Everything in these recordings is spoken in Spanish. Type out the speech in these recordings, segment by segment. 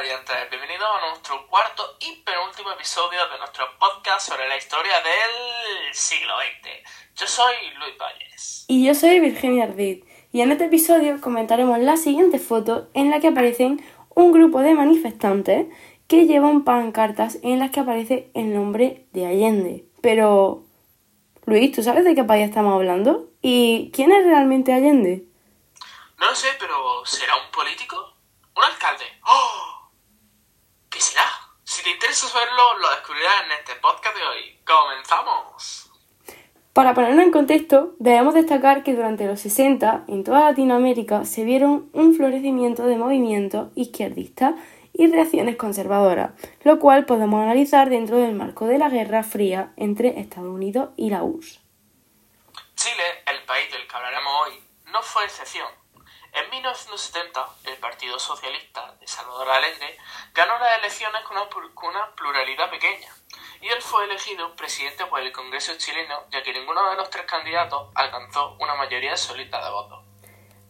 oyentes, bienvenidos a nuestro cuarto y penúltimo episodio de nuestro podcast sobre la historia del siglo XX. Yo soy Luis Valles. Y yo soy Virginia Ardit. Y en este episodio comentaremos la siguiente foto en la que aparecen un grupo de manifestantes que llevan pancartas en las que aparece el nombre de Allende. Pero, Luis, ¿tú sabes de qué país estamos hablando? ¿Y quién es realmente Allende? No lo sé, pero ¿será un político? ¿Un alcalde? ¡Oh! ¿Qué será? Si te interesa saberlo, lo descubrirás en este podcast de hoy. ¡Comenzamos! Para ponerlo en contexto, debemos destacar que durante los 60 en toda Latinoamérica se vieron un florecimiento de movimientos izquierdistas y reacciones conservadoras, lo cual podemos analizar dentro del marco de la Guerra Fría entre Estados Unidos y la URSS. Chile, el país del que hablaremos hoy, no fue excepción. En 1970, el Partido Socialista de Salvador Allende ganó las elecciones con una, pluralidad pequeña, y él fue elegido presidente por el Congreso chileno, ya que ninguno de los tres candidatos alcanzó una mayoría absoluta de votos.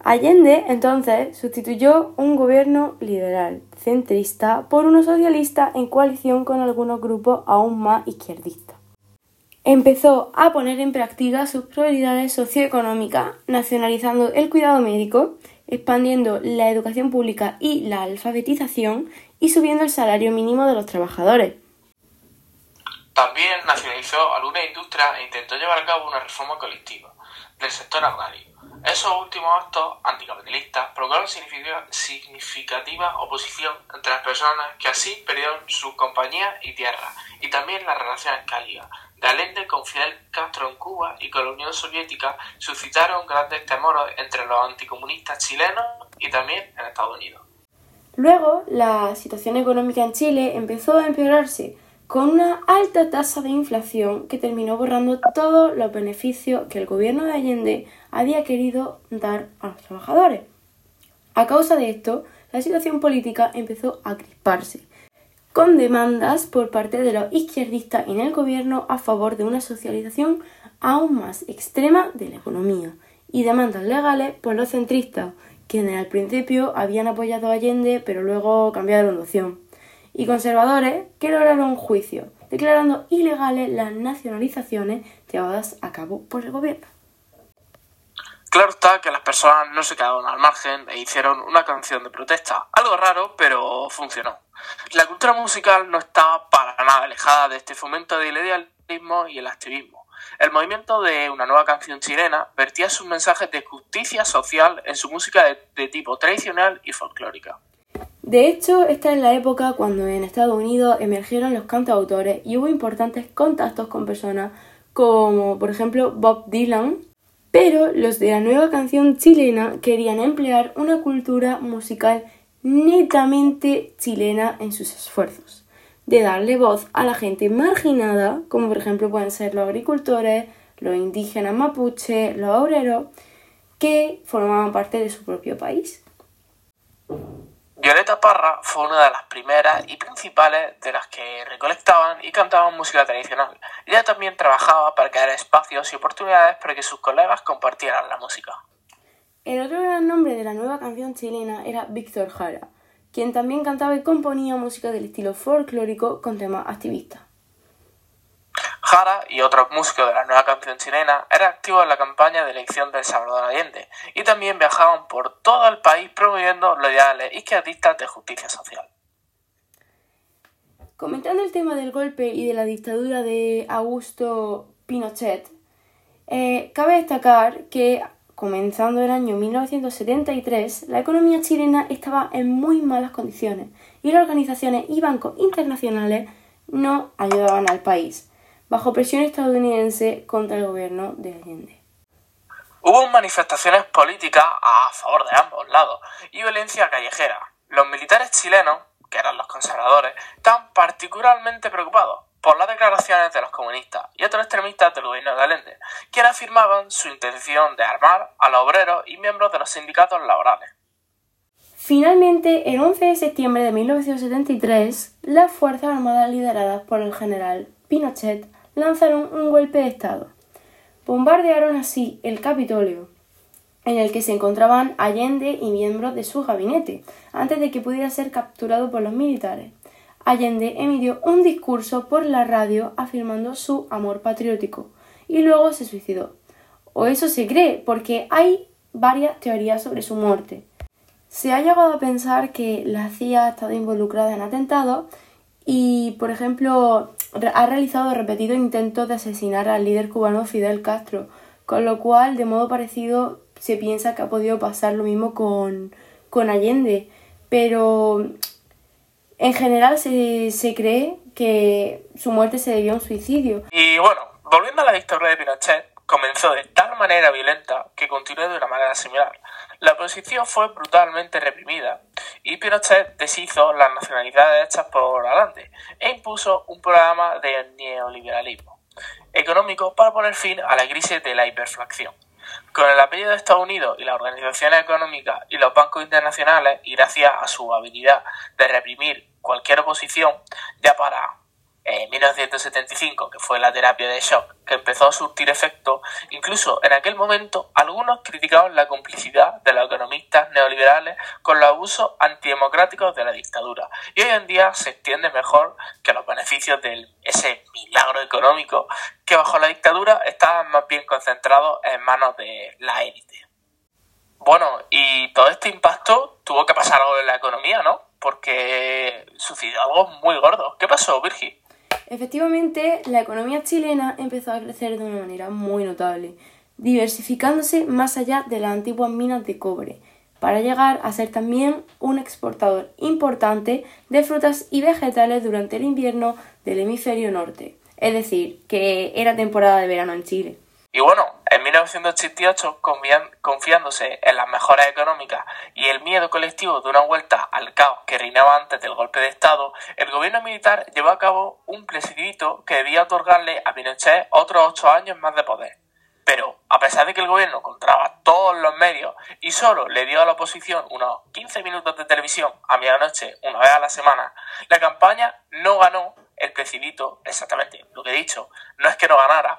Allende entonces sustituyó un gobierno liberal, centrista, por uno socialista en coalición con algunos grupos aún más izquierdistas. Empezó a poner en práctica sus prioridades socioeconómicas, nacionalizando el cuidado médico, expandiendo la educación pública y la alfabetización y subiendo el salario mínimo de los trabajadores. También nacionalizó alguna industria e intentó llevar a cabo una reforma colectiva del sector agrario. Esos últimos actos anticapitalistas provocaron significativa oposición entre las personas que así perdieron sus compañías y tierras, y también las relaciones cálidas de Allende con Fidel Castro en Cuba y con la Unión Soviética suscitaron grandes temores entre los anticomunistas chilenos y también en Estados Unidos. Luego, la situación económica en Chile empezó a empeorarse, con una alta tasa de inflación que terminó borrando todos los beneficios que el gobierno de Allende había querido dar a los trabajadores. A causa de esto, la situación política empezó a crisparse, con demandas por parte de los izquierdistas en el gobierno a favor de una socialización aún más extrema de la economía, y demandas legales por los centristas, quienes al principio habían apoyado a Allende pero luego cambiaron de opción y conservadores que lograron juicio, declarando ilegales las nacionalizaciones llevadas a cabo por el gobierno. Claro está que las personas no se quedaron al margen e hicieron una canción de protesta. Algo raro, pero funcionó. La cultura musical no estaba para nada alejada de este fomento del idealismo y el activismo. El movimiento de una nueva canción chilena vertía sus mensajes de justicia social en su música de tipo tradicional y folclórica. De hecho, esta es la época cuando en Estados Unidos emergieron los cantautores y hubo importantes contactos con personas como por ejemplo Bob Dylan, pero los de la nueva canción chilena querían emplear una cultura musical netamente chilena en sus esfuerzos, de darle voz a la gente marginada, como por ejemplo pueden ser los agricultores, los indígenas mapuche, los obreros, que formaban parte de su propio país. Violeta Parra fue una de las primeras y principales de las que recolectaban y cantaban música tradicional. Ella también trabajaba para crear espacios y oportunidades para que sus colegas compartieran la música. El otro gran nombre de la nueva canción chilena era Víctor Jara, quien también cantaba y componía música del estilo folclórico con temas activistas. Jara y otros músicos de la nueva canción chilena eran activos en la campaña de elección de Salvador Allende y también viajaban por todo el país promoviendo los ideales izquierdistas de justicia social. Comentando el tema del golpe y de la dictadura de Augusto Pinochet, eh, cabe destacar que comenzando el año 1973, la economía chilena estaba en muy malas condiciones y las organizaciones y bancos internacionales no ayudaban al país bajo presión estadounidense contra el gobierno de Allende. Hubo manifestaciones políticas a favor de ambos lados y violencia callejera. Los militares chilenos, que eran los conservadores, estaban particularmente preocupados por las declaraciones de los comunistas y otros extremistas del gobierno de Allende, quienes afirmaban su intención de armar a los obreros y miembros de los sindicatos laborales. Finalmente, el 11 de septiembre de 1973, las Fuerzas Armadas lideradas por el general Pinochet lanzaron un golpe de Estado. Bombardearon así el Capitolio, en el que se encontraban Allende y miembros de su gabinete, antes de que pudiera ser capturado por los militares. Allende emitió un discurso por la radio afirmando su amor patriótico y luego se suicidó. O eso se cree, porque hay varias teorías sobre su muerte. Se ha llegado a pensar que la CIA ha estado involucrada en atentados y, por ejemplo, ha realizado repetidos intentos de asesinar al líder cubano Fidel Castro, con lo cual, de modo parecido, se piensa que ha podido pasar lo mismo con, con Allende. Pero en general se, se cree que su muerte se debió a un suicidio. Y bueno, volviendo a la dictadura de Pinochet, comenzó de tal manera violenta que continuó de una manera similar. La oposición fue brutalmente reprimida y Pinochet deshizo las nacionalidades hechas por Allende e impuso un programa de neoliberalismo económico para poner fin a la crisis de la hiperflación. Con el apoyo de Estados Unidos y las organizaciones económicas y los bancos internacionales, y gracias a su habilidad de reprimir cualquier oposición, ya para en 1975, que fue la terapia de shock, que empezó a surtir efecto, incluso en aquel momento algunos criticaban la complicidad de los economistas neoliberales con los abusos antidemocráticos de la dictadura. Y hoy en día se entiende mejor que los beneficios de ese milagro económico que bajo la dictadura estaban más bien concentrados en manos de la élite. Bueno, y todo este impacto tuvo que pasar algo en la economía, ¿no? Porque sucedió algo muy gordo. ¿Qué pasó, Virgi? Efectivamente, la economía chilena empezó a crecer de una manera muy notable, diversificándose más allá de las antiguas minas de cobre, para llegar a ser también un exportador importante de frutas y vegetales durante el invierno del hemisferio norte, es decir, que era temporada de verano en Chile. Y bueno, en 1988, confiándose en las mejoras económicas y el miedo colectivo de una vuelta al caos que reinaba antes del golpe de Estado, el gobierno militar llevó a cabo un plebiscito que debía otorgarle a Pinochet otros ocho años más de poder. Pero, a pesar de que el gobierno encontraba todos los medios y solo le dio a la oposición unos 15 minutos de televisión a medianoche una vez a la semana, la campaña no ganó el plebiscito exactamente. Lo que he dicho, no es que no ganara,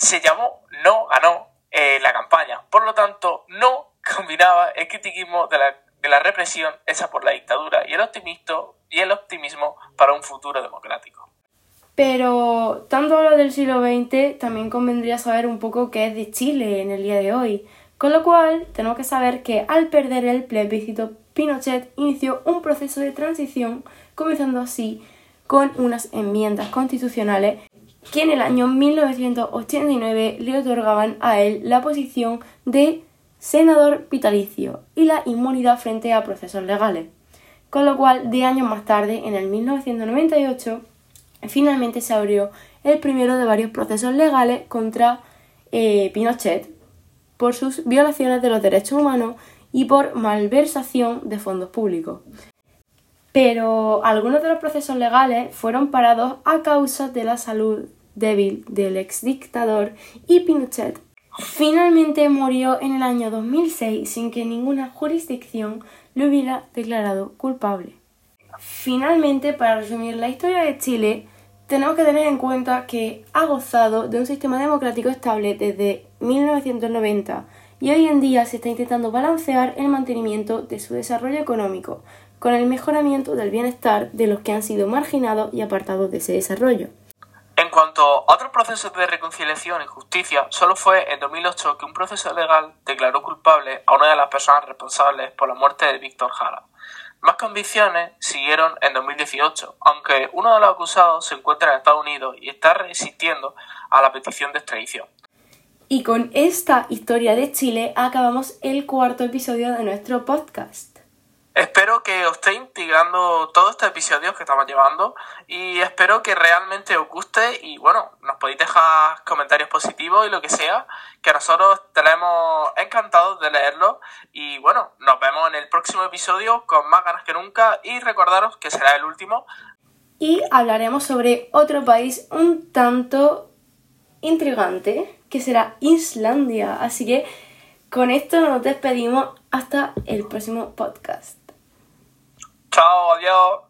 se llamó No ganó eh, la campaña. Por lo tanto, no combinaba el critiquismo de la, de la represión hecha por la dictadura y el, optimismo, y el optimismo para un futuro democrático. Pero, tanto a lo del siglo XX, también convendría saber un poco qué es de Chile en el día de hoy. Con lo cual, tenemos que saber que al perder el plebiscito, Pinochet inició un proceso de transición, comenzando así con unas enmiendas constitucionales que en el año 1989 le otorgaban a él la posición de senador vitalicio y la inmunidad frente a procesos legales. Con lo cual, de años más tarde, en el 1998, finalmente se abrió el primero de varios procesos legales contra eh, Pinochet por sus violaciones de los derechos humanos y por malversación de fondos públicos pero algunos de los procesos legales fueron parados a causa de la salud débil del exdictador y Pinochet finalmente murió en el año 2006 sin que ninguna jurisdicción lo hubiera declarado culpable. Finalmente, para resumir la historia de Chile, tenemos que tener en cuenta que ha gozado de un sistema democrático estable desde 1990 y hoy en día se está intentando balancear el mantenimiento de su desarrollo económico con el mejoramiento del bienestar de los que han sido marginados y apartados de ese desarrollo. En cuanto a otros procesos de reconciliación y justicia, solo fue en 2008 que un proceso legal declaró culpable a una de las personas responsables por la muerte de Víctor Jara. Más convicciones siguieron en 2018, aunque uno de los acusados se encuentra en Estados Unidos y está resistiendo a la petición de extradición. Y con esta historia de Chile acabamos el cuarto episodio de nuestro podcast. Espero que os esté integrando todos estos episodios que estamos llevando y espero que realmente os guste y bueno, nos podéis dejar comentarios positivos y lo que sea, que nosotros tenemos encantados de leerlo y bueno, nos vemos en el próximo episodio con más ganas que nunca y recordaros que será el último. Y hablaremos sobre otro país un tanto intrigante, que será Islandia, así que con esto nos despedimos hasta el próximo podcast. 저, 여 기.